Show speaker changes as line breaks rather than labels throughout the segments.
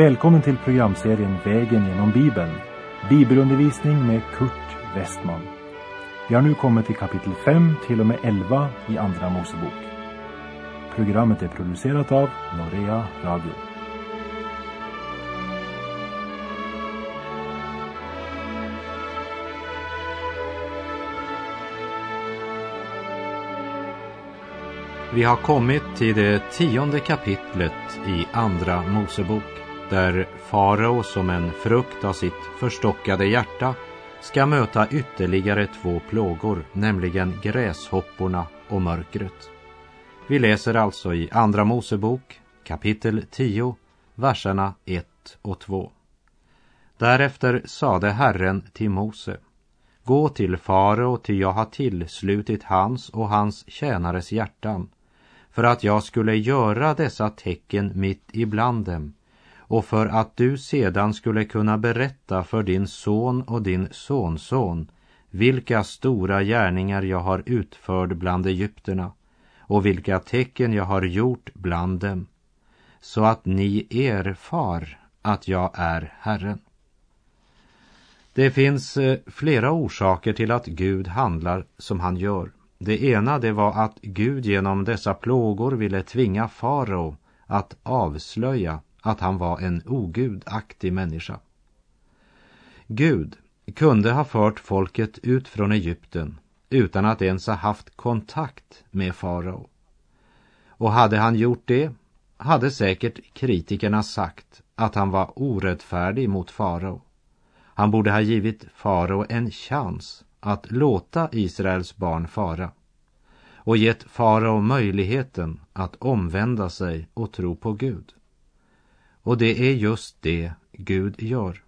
Välkommen till programserien Vägen genom Bibeln. Bibelundervisning med Kurt Westman. Vi har nu kommit till kapitel 5 till och med 11 i Andra Mosebok. Programmet är producerat av Norea Radio.
Vi har kommit till det tionde kapitlet i Andra Mosebok där farao som en frukt av sitt förstockade hjärta ska möta ytterligare två plågor, nämligen gräshopporna och mörkret. Vi läser alltså i Andra Mosebok kapitel 10, verserna 1 och 2. Därefter sade Herren till Mose Gå till farao, ty jag har tillslutit hans och hans tjänares hjärtan för att jag skulle göra dessa tecken mitt ibland dem och för att du sedan skulle kunna berätta för din son och din sonson vilka stora gärningar jag har utfört bland egyptierna och vilka tecken jag har gjort bland dem, så att ni erfar att jag är Herren. Det finns eh, flera orsaker till att Gud handlar som han gör. Det ena det var att Gud genom dessa plågor ville tvinga farao att avslöja att han var en ogudaktig människa. Gud kunde ha fört folket ut från Egypten utan att ens ha haft kontakt med farao. Och hade han gjort det hade säkert kritikerna sagt att han var orättfärdig mot farao. Han borde ha givit farao en chans att låta Israels barn fara och gett farao möjligheten att omvända sig och tro på Gud. Och det är just det Gud gör.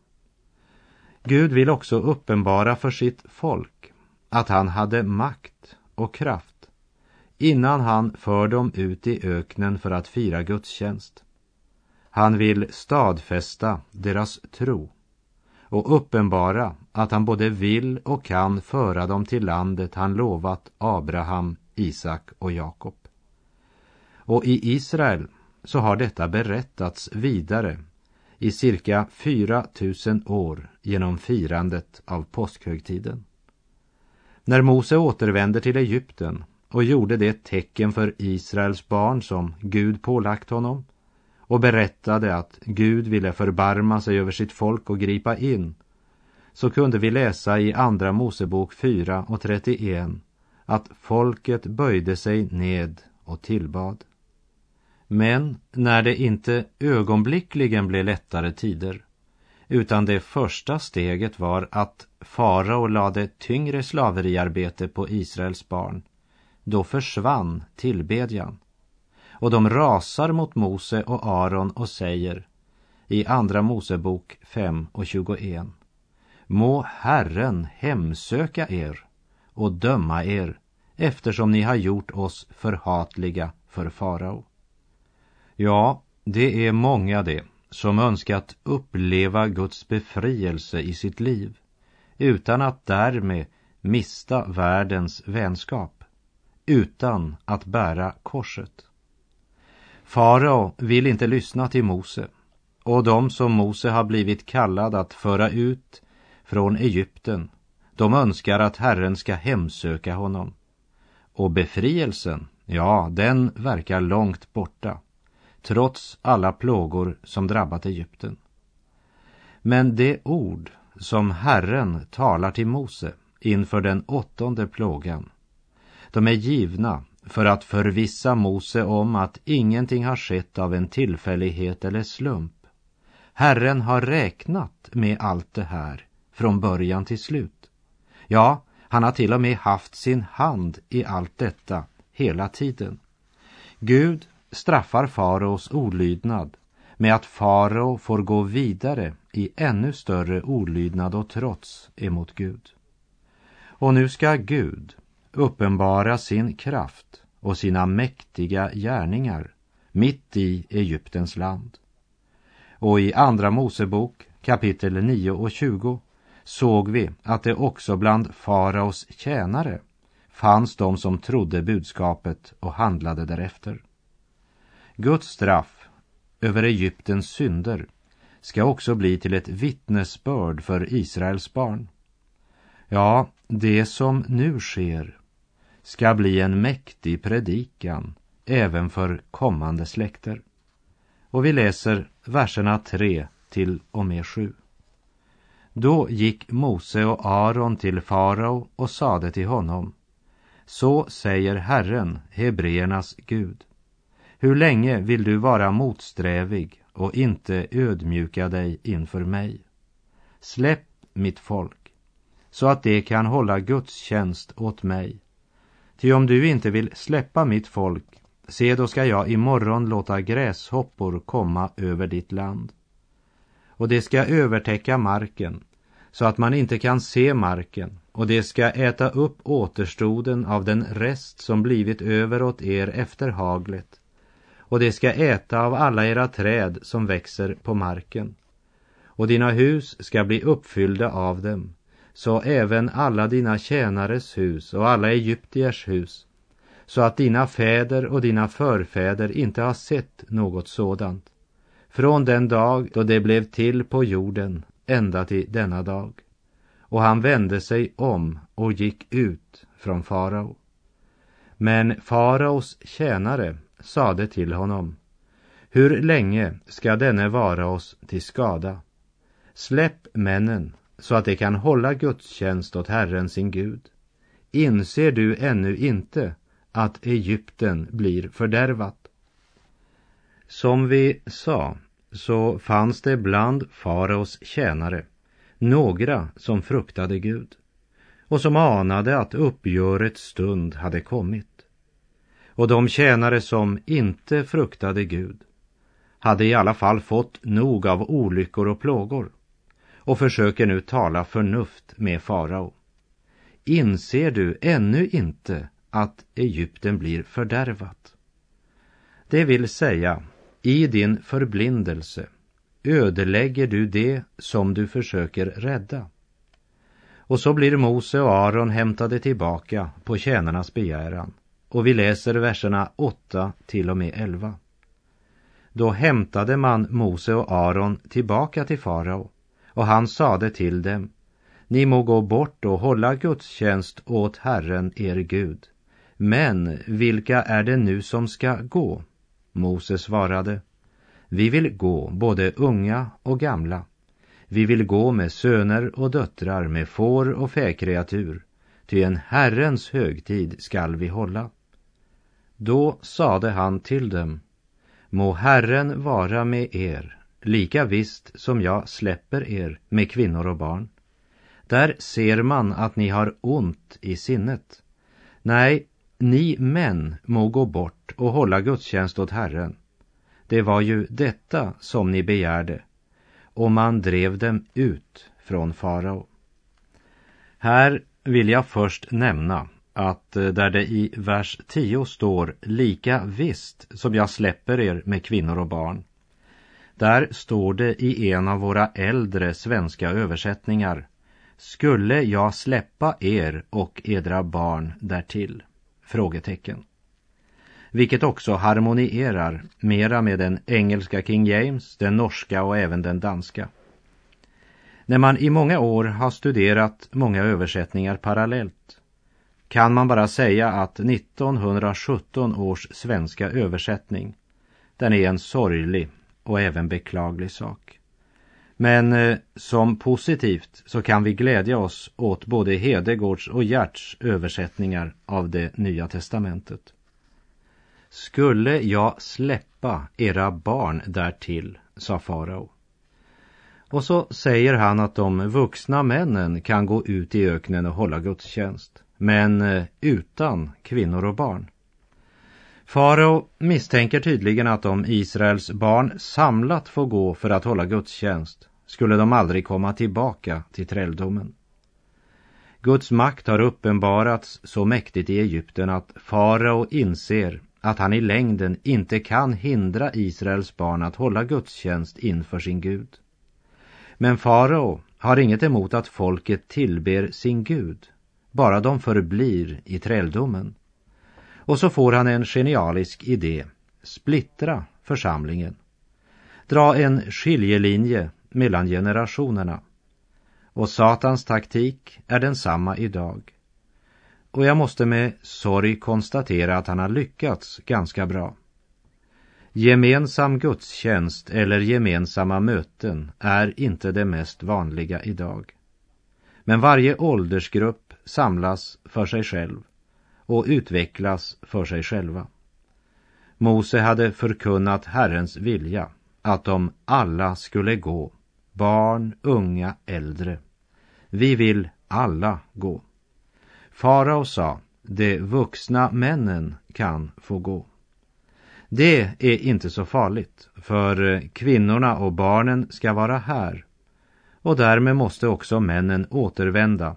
Gud vill också uppenbara för sitt folk att han hade makt och kraft innan han för dem ut i öknen för att fira gudstjänst. Han vill stadfästa deras tro och uppenbara att han både vill och kan föra dem till landet han lovat Abraham, Isak och Jakob. Och i Israel så har detta berättats vidare i cirka 4000 år genom firandet av påskhögtiden. När Mose återvänder till Egypten och gjorde det tecken för Israels barn som Gud pålagt honom och berättade att Gud ville förbarma sig över sitt folk och gripa in så kunde vi läsa i Andra Mosebok 4 och 31 att folket böjde sig ned och tillbad. Men när det inte ögonblickligen blev lättare tider utan det första steget var att farao lade tyngre slaveriarbete på Israels barn, då försvann tillbedjan. Och de rasar mot Mose och Aron och säger i Andra Mosebok 5 och 21 Må Herren hemsöka er och döma er eftersom ni har gjort oss förhatliga för farao. Ja, det är många det som önskat uppleva Guds befrielse i sitt liv utan att därmed mista världens vänskap, utan att bära korset. Farao vill inte lyssna till Mose och de som Mose har blivit kallad att föra ut från Egypten, de önskar att Herren ska hemsöka honom. Och befrielsen, ja, den verkar långt borta trots alla plågor som drabbat Egypten. Men det ord som Herren talar till Mose inför den åttonde plågan, de är givna för att förvissa Mose om att ingenting har skett av en tillfällighet eller slump. Herren har räknat med allt det här från början till slut. Ja, han har till och med haft sin hand i allt detta hela tiden. Gud straffar faraos olydnad med att farao får gå vidare i ännu större olydnad och trots emot Gud. Och nu ska Gud uppenbara sin kraft och sina mäktiga gärningar mitt i Egyptens land. Och i Andra Mosebok kapitel 9 och 20 såg vi att det också bland faraos tjänare fanns de som trodde budskapet och handlade därefter. Guds straff över Egyptens synder ska också bli till ett vittnesbörd för Israels barn. Ja, det som nu sker ska bli en mäktig predikan även för kommande släkter. Och vi läser verserna 3 till och med 7. Då gick Mose och Aron till farao och sade till honom Så säger Herren, Hebreernas Gud. Hur länge vill du vara motsträvig och inte ödmjuka dig inför mig? Släpp mitt folk, så att det kan hålla gudstjänst åt mig. Ty om du inte vill släppa mitt folk, se då ska jag imorgon låta gräshoppor komma över ditt land. Och det ska övertäcka marken, så att man inte kan se marken, och det ska äta upp återstoden av den rest som blivit över åt er efter haglet och det ska äta av alla era träd som växer på marken. Och dina hus ska bli uppfyllda av dem, så även alla dina tjänares hus och alla egyptiers hus, så att dina fäder och dina förfäder inte har sett något sådant, från den dag då det blev till på jorden ända till denna dag. Och han vände sig om och gick ut från farao. Men faraos tjänare sade till honom Hur länge ska denne vara oss till skada? Släpp männen så att de kan hålla gudstjänst åt Herren sin Gud. Inser du ännu inte att Egypten blir fördärvat? Som vi sa så fanns det bland faraos tjänare några som fruktade Gud och som anade att uppgörets stund hade kommit. Och de tjänare som inte fruktade Gud hade i alla fall fått nog av olyckor och plågor och försöker nu tala förnuft med farao. Inser du ännu inte att Egypten blir fördärvat? Det vill säga, i din förblindelse ödelägger du det som du försöker rädda. Och så blir Mose och Aron hämtade tillbaka på tjänarnas begäran. Och vi läser verserna 8 till och med 11. Då hämtade man Mose och Aron tillbaka till farao och han sade till dem Ni må gå bort och hålla gudstjänst åt Herren er Gud. Men vilka är det nu som ska gå? Mose svarade Vi vill gå, både unga och gamla. Vi vill gå med söner och döttrar, med får och fäkreatur, ty en Herrens högtid skall vi hålla. Då sade han till dem, må Herren vara med er, lika visst som jag släpper er med kvinnor och barn. Där ser man att ni har ont i sinnet. Nej, ni män må gå bort och hålla gudstjänst åt Herren. Det var ju detta som ni begärde, och man drev dem ut från farao. Här vill jag först nämna att eh, där det i vers 10 står lika visst som jag släpper er med kvinnor och barn. Där står det i en av våra äldre svenska översättningar Skulle jag släppa er och edra barn därtill? Frågetecken. Vilket också harmonierar mera med den engelska King James, den norska och även den danska. När man i många år har studerat många översättningar parallellt kan man bara säga att 1917 års svenska översättning, den är en sorglig och även beklaglig sak. Men eh, som positivt så kan vi glädja oss åt både Hedegårds och Gerts översättningar av det Nya testamentet. Skulle jag släppa era barn därtill, sa farao. Och så säger han att de vuxna männen kan gå ut i öknen och hålla gudstjänst men eh, utan kvinnor och barn. Farao misstänker tydligen att om Israels barn samlat får gå för att hålla gudstjänst skulle de aldrig komma tillbaka till träldomen. Guds makt har uppenbarats så mäktigt i Egypten att farao inser att han i längden inte kan hindra Israels barn att hålla gudstjänst inför sin Gud. Men farao har inget emot att folket tillber sin Gud bara de förblir i träldomen. Och så får han en genialisk idé. Splittra församlingen. Dra en skiljelinje mellan generationerna. Och Satans taktik är densamma idag. Och jag måste med sorg konstatera att han har lyckats ganska bra. Gemensam gudstjänst eller gemensamma möten är inte det mest vanliga idag. Men varje åldersgrupp samlas för sig själv och utvecklas för sig själva. Mose hade förkunnat Herrens vilja att de alla skulle gå, barn, unga, äldre. Vi vill alla gå. Farao sa, de vuxna männen kan få gå. Det är inte så farligt, för eh, kvinnorna och barnen ska vara här. Och därmed måste också männen återvända.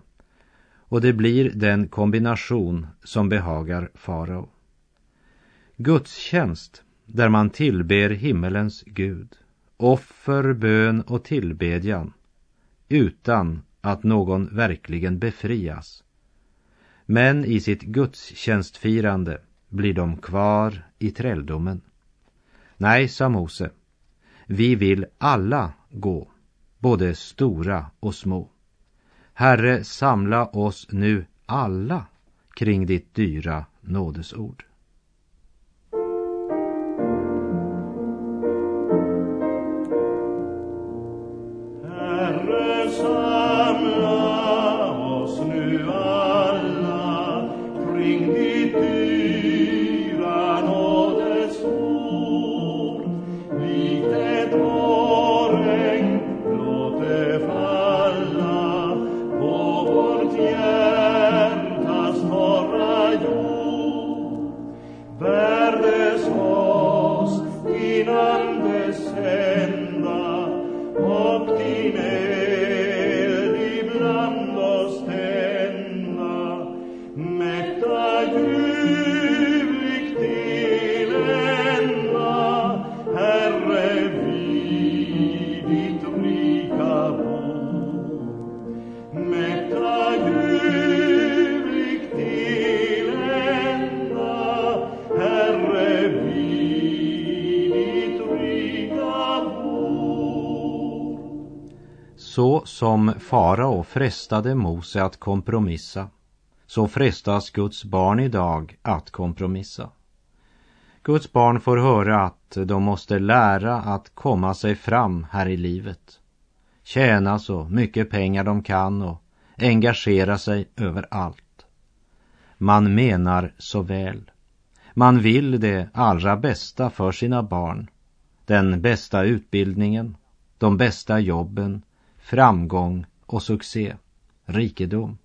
Och det blir den kombination som behagar farao. Gudstjänst där man tillber himmelens Gud, offer, bön och tillbedjan utan att någon verkligen befrias. Men i sitt gudstjänstfirande blir de kvar i träldomen. Nej, sa Mose, vi vill alla gå, både stora och små. Herre, samla oss nu alla kring ditt dyra nådesord. Så som farao frestade Mose att kompromissa, så frestas Guds barn idag att kompromissa. Guds barn får höra att de måste lära att komma sig fram här i livet. Tjäna så mycket pengar de kan och engagera sig överallt. Man menar så väl. Man vill det allra bästa för sina barn. Den bästa utbildningen, de bästa jobben, framgång och succé, rikedom.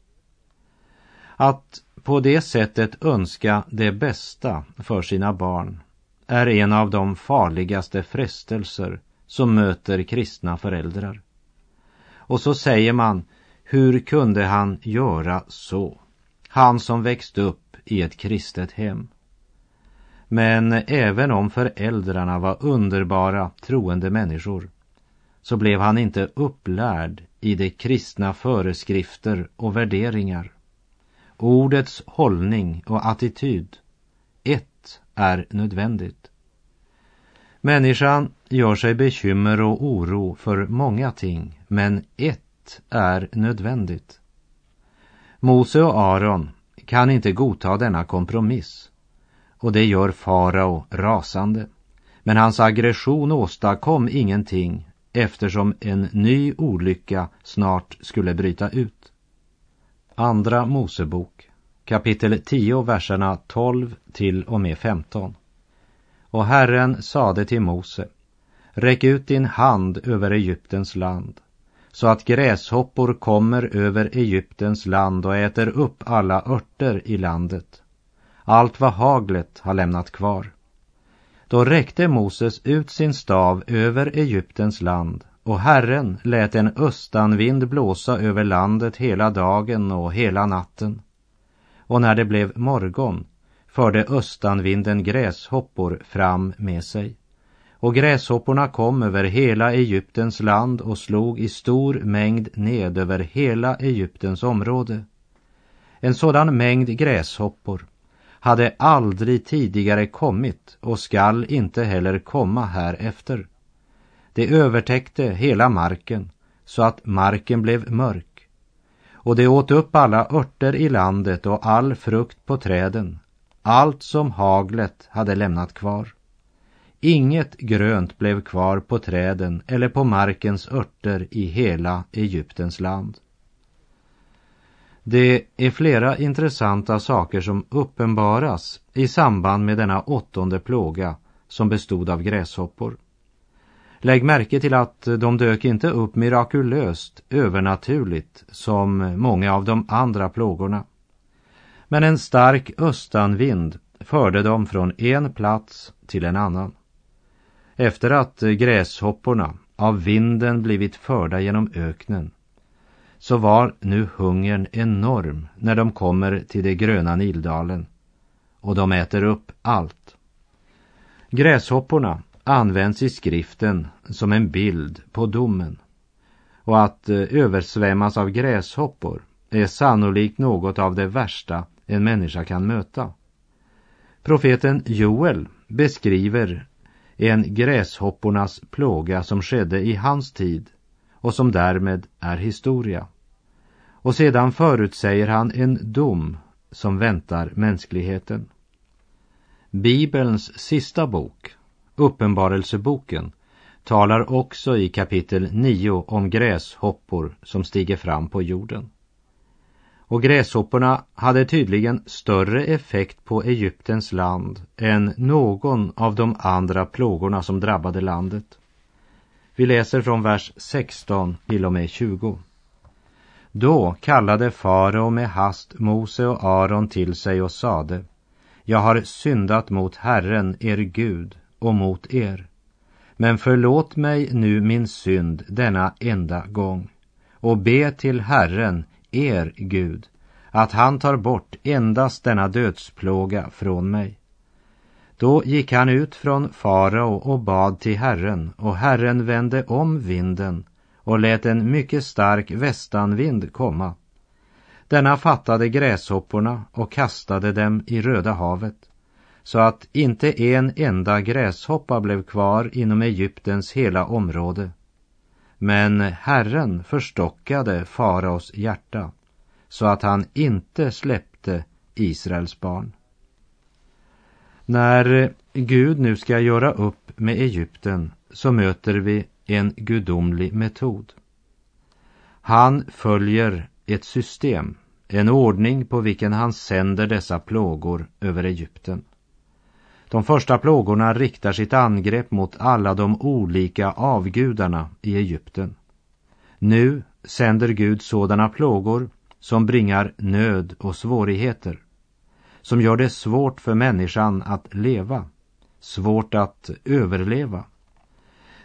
Att på det sättet önska det bästa för sina barn är en av de farligaste frestelser som möter kristna föräldrar. Och så säger man, hur kunde han göra så? Han som växte upp i ett kristet hem. Men även om föräldrarna var underbara troende människor så blev han inte upplärd i de kristna föreskrifter och värderingar. Ordets hållning och attityd, ett är nödvändigt. Människan gör sig bekymmer och oro för många ting, men ett är nödvändigt. Mose och Aron kan inte godta denna kompromiss och det gör farao rasande. Men hans aggression åstadkom ingenting eftersom en ny olycka snart skulle bryta ut. Andra Mosebok kapitel 10 verserna 12 till och med 15. Och Herren sade till Mose Räck ut din hand över Egyptens land så att gräshoppor kommer över Egyptens land och äter upp alla örter i landet. Allt vad haglet har lämnat kvar. Då räckte Moses ut sin stav över Egyptens land och Herren lät en östanvind blåsa över landet hela dagen och hela natten. Och när det blev morgon förde östanvinden gräshoppor fram med sig. Och gräshopporna kom över hela Egyptens land och slog i stor mängd ned över hela Egyptens område. En sådan mängd gräshoppor hade aldrig tidigare kommit och skall inte heller komma här efter. Det övertäckte hela marken så att marken blev mörk. Och det åt upp alla örter i landet och all frukt på träden, allt som haglet hade lämnat kvar. Inget grönt blev kvar på träden eller på markens örter i hela Egyptens land. Det är flera intressanta saker som uppenbaras i samband med denna åttonde plåga som bestod av gräshoppor. Lägg märke till att de dök inte upp mirakulöst, övernaturligt, som många av de andra plågorna. Men en stark östanvind förde dem från en plats till en annan. Efter att gräshopporna av vinden blivit förda genom öknen så var nu hungern enorm när de kommer till det gröna Nildalen och de äter upp allt. Gräshopporna används i skriften som en bild på domen och att eh, översvämmas av gräshoppor är sannolikt något av det värsta en människa kan möta. Profeten Joel beskriver en gräshoppornas plåga som skedde i hans tid och som därmed är historia. Och sedan förutsäger han en dom som väntar mänskligheten. Bibelns sista bok, Uppenbarelseboken, talar också i kapitel 9 om gräshoppor som stiger fram på jorden. Och gräshopporna hade tydligen större effekt på Egyptens land än någon av de andra plågorna som drabbade landet. Vi läser från vers 16 till och med 20. Då kallade farao med hast Mose och Aron till sig och sade Jag har syndat mot Herren, er Gud, och mot er. Men förlåt mig nu min synd denna enda gång och be till Herren, er Gud, att han tar bort endast denna dödsplåga från mig. Då gick han ut från farao och bad till Herren, och Herren vände om vinden och lät en mycket stark västanvind komma. Denna fattade gräshopporna och kastade dem i Röda havet, så att inte en enda gräshoppa blev kvar inom Egyptens hela område. Men Herren förstockade faraos hjärta, så att han inte släppte Israels barn. När Gud nu ska göra upp med Egypten så möter vi en gudomlig metod. Han följer ett system, en ordning på vilken han sänder dessa plågor över Egypten. De första plågorna riktar sitt angrepp mot alla de olika avgudarna i Egypten. Nu sänder Gud sådana plågor som bringar nöd och svårigheter, som gör det svårt för människan att leva, svårt att överleva.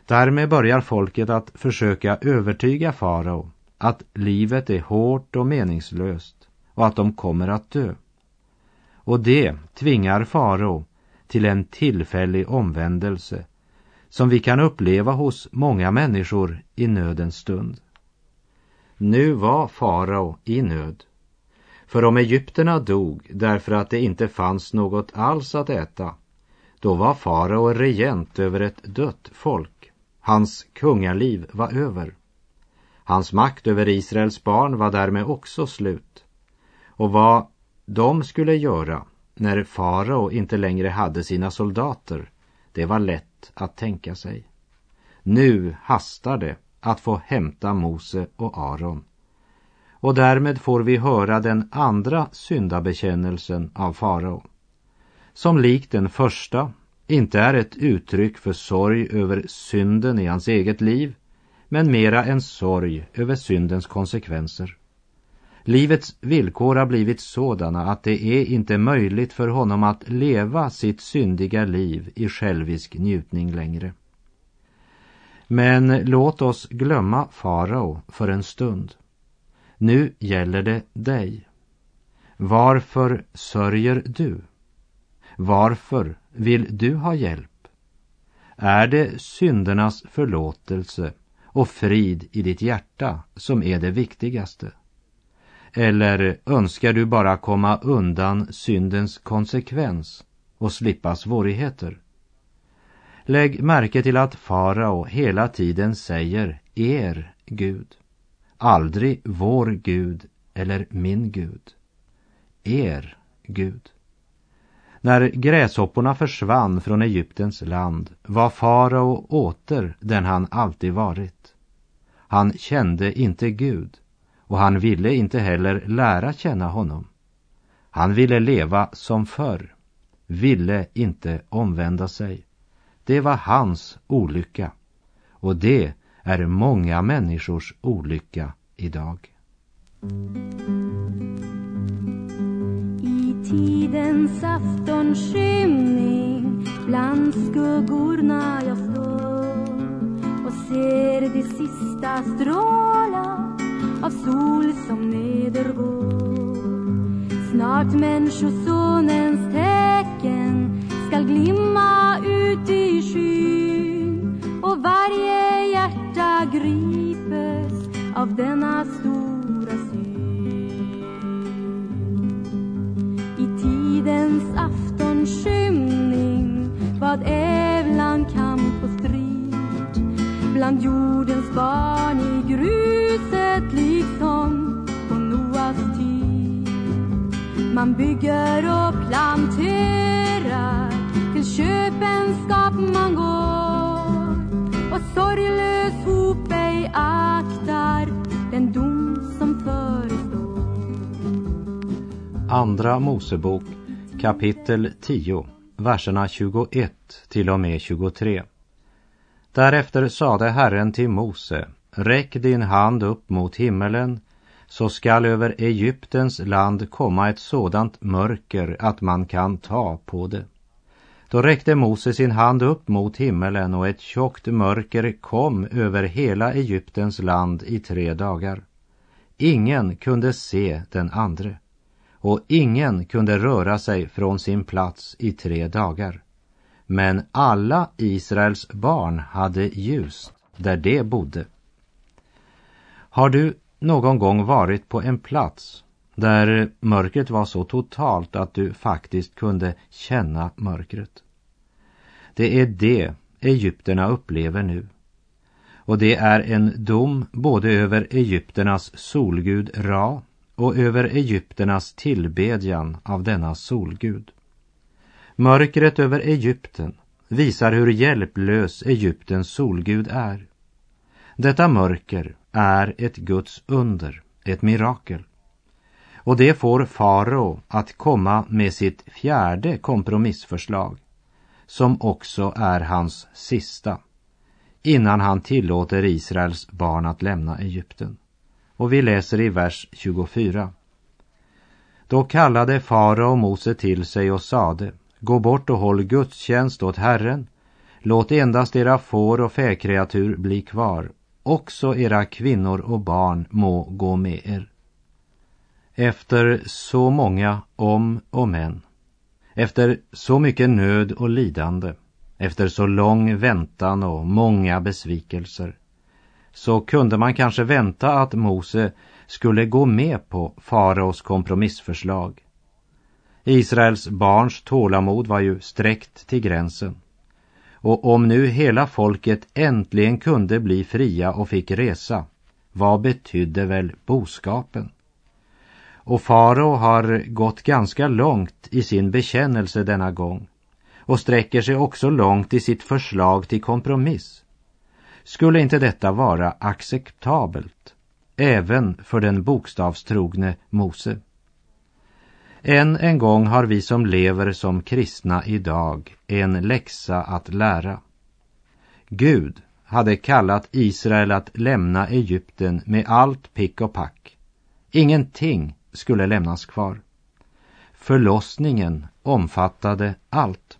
Därmed börjar folket att försöka övertyga farao att livet är hårt och meningslöst och att de kommer att dö. Och det tvingar farao till en tillfällig omvändelse som vi kan uppleva hos många människor i nödens stund. Nu var farao i nöd. För om egyptierna dog därför att det inte fanns något alls att äta, då var farao regent över ett dött folk. Hans kungaliv var över. Hans makt över Israels barn var därmed också slut. Och vad de skulle göra när farao inte längre hade sina soldater, det var lätt att tänka sig. Nu hastar det att få hämta Mose och Aron. Och därmed får vi höra den andra syndabekännelsen av farao. Som likt den första inte är ett uttryck för sorg över synden i hans eget liv, men mera en sorg över syndens konsekvenser. Livets villkor har blivit sådana att det är inte möjligt för honom att leva sitt syndiga liv i självisk njutning längre. Men låt oss glömma farao för en stund. Nu gäller det dig. Varför sörjer du? Varför vill du ha hjälp? Är det syndernas förlåtelse och frid i ditt hjärta som är det viktigaste? Eller önskar du bara komma undan syndens konsekvens och slippa svårigheter? Lägg märke till att farao hela tiden säger er Gud. Aldrig vår Gud eller min Gud. Er Gud. När gräshopporna försvann från Egyptens land var farao åter den han alltid varit. Han kände inte Gud och han ville inte heller lära känna honom. Han ville leva som förr, ville inte omvända sig. Det var hans olycka och det är många människors olycka idag.
I tidens aftonskymning bland skuggorna jag står och ser de sista strålar av sol som nedergår. Snart Människosonens tecken skall glimma ut i skyn och varje hjärta gripes av denna stora syn. I tidens aftonskymning vad ävlan kamp och strid bland jordens barn i gruset liksom på Noas tid. Man bygger och planterar till köpenskap man går sorglös hop ej aktar den dom som förestår.
Andra Mosebok kapitel 10, verserna 21 till och med 23. Därefter sade Herren till Mose, räck din hand upp mot himmelen, så skall över Egyptens land komma ett sådant mörker att man kan ta på det. Då räckte Mose sin hand upp mot himmelen och ett tjockt mörker kom över hela Egyptens land i tre dagar. Ingen kunde se den andre och ingen kunde röra sig från sin plats i tre dagar. Men alla Israels barn hade ljus där de bodde. Har du någon gång varit på en plats där mörkret var så totalt att du faktiskt kunde känna mörkret? Det är det egyptierna upplever nu. Och det är en dom både över egyptiernas solgud Ra och över egyptiernas tillbedjan av denna solgud. Mörkret över Egypten visar hur hjälplös Egyptens solgud är. Detta mörker är ett Guds under, ett mirakel. Och det får farao att komma med sitt fjärde kompromissförslag, som också är hans sista, innan han tillåter Israels barn att lämna Egypten. Och vi läser i vers 24. Då kallade farao Mose till sig och sade, gå bort och håll gudstjänst åt Herren. Låt endast era får och fäkreatur bli kvar. Också era kvinnor och barn må gå med er. Efter så många om och men, efter så mycket nöd och lidande, efter så lång väntan och många besvikelser, så kunde man kanske vänta att Mose skulle gå med på faraos kompromissförslag. Israels barns tålamod var ju sträckt till gränsen. Och om nu hela folket äntligen kunde bli fria och fick resa, vad betydde väl boskapen? Och farao har gått ganska långt i sin bekännelse denna gång och sträcker sig också långt i sitt förslag till kompromiss. Skulle inte detta vara acceptabelt även för den bokstavstrogne Mose? Än en gång har vi som lever som kristna idag en läxa att lära. Gud hade kallat Israel att lämna Egypten med allt pick och pack. Ingenting skulle lämnas kvar. Förlossningen omfattade allt.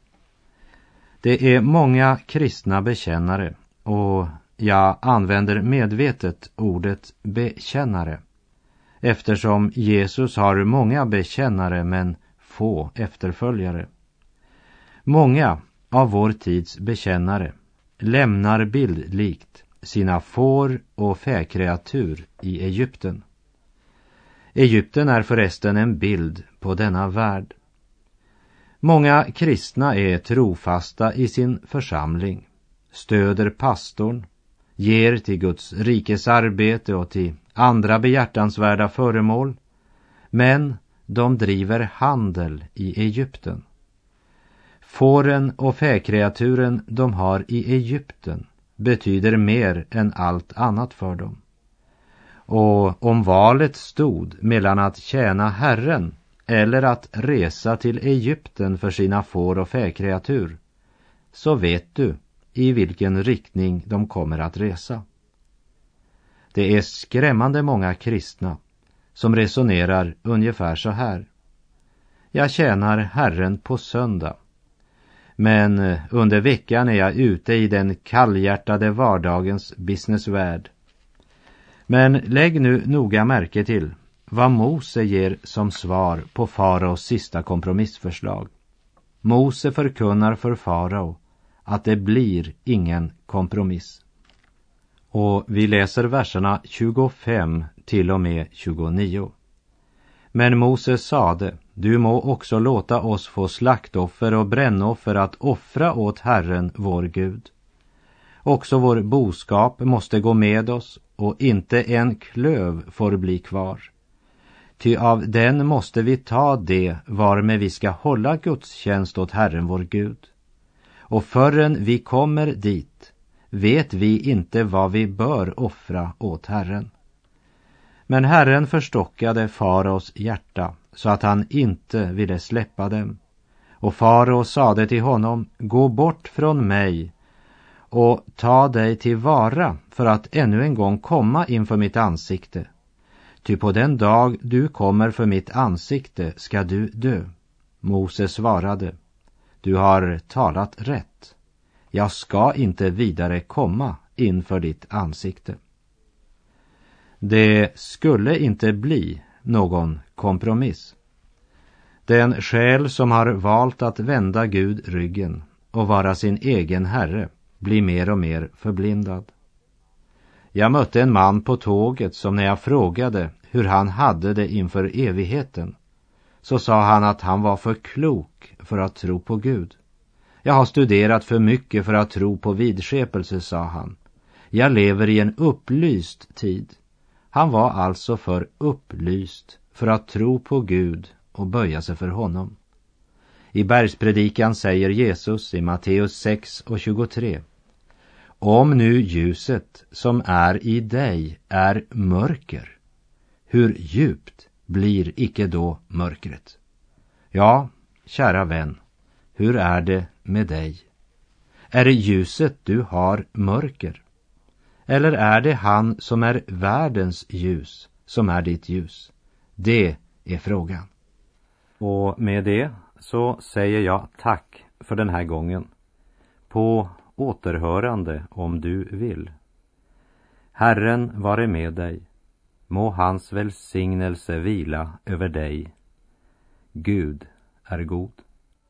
Det är många kristna bekännare och jag använder medvetet ordet bekännare eftersom Jesus har många bekännare men få efterföljare. Många av vår tids bekännare lämnar bildlikt sina får och fäkreatur i Egypten. Egypten är förresten en bild på denna värld. Många kristna är trofasta i sin församling, stöder pastorn, ger till Guds rikes arbete och till andra behjärtansvärda föremål, men de driver handel i Egypten. Fåren och fäkreaturen de har i Egypten betyder mer än allt annat för dem. Och om valet stod mellan att tjäna Herren eller att resa till Egypten för sina får och fäkreatur, så vet du i vilken riktning de kommer att resa. Det är skrämmande många kristna som resonerar ungefär så här. Jag tjänar Herren på söndag. Men under veckan är jag ute i den kallhjärtade vardagens businessvärld. Men lägg nu noga märke till vad Mose ger som svar på faraos sista kompromissförslag. Mose förkunnar för farao att det blir ingen kompromiss. Och vi läser verserna 25 till och med 29. Men Mose sade, du må också låta oss få slaktoffer och brännoffer att offra åt Herren vår Gud. Också vår boskap måste gå med oss och inte en klöv får bli kvar. Ty av den måste vi ta det varmed vi ska hålla gudstjänst åt Herren vår Gud. Och förrän vi kommer dit vet vi inte vad vi bör offra åt Herren. Men Herren förstockade faraos hjärta så att han inte ville släppa dem. Och farao sade till honom, gå bort från mig och ta dig till vara för att ännu en gång komma inför mitt ansikte. Ty på den dag du kommer för mitt ansikte ska du dö. Mose svarade, du har talat rätt. Jag ska inte vidare komma inför ditt ansikte. Det skulle inte bli någon kompromiss. Den själ som har valt att vända Gud ryggen och vara sin egen herre blir mer och mer förblindad. Jag mötte en man på tåget som när jag frågade hur han hade det inför evigheten så sa han att han var för klok för att tro på Gud. Jag har studerat för mycket för att tro på vidskepelse, sa han. Jag lever i en upplyst tid. Han var alltså för upplyst för att tro på Gud och böja sig för honom. I bergspredikan säger Jesus i Matteus 6 och 23 om nu ljuset som är i dig är mörker, hur djupt blir icke då mörkret? Ja, kära vän, hur är det med dig? Är det ljuset du har mörker? Eller är det han som är världens ljus som är ditt ljus? Det är frågan. Och med det så säger jag tack för den här gången. På återhörande om du vill. Herren vare med dig. Må hans välsignelse vila över dig. Gud är god.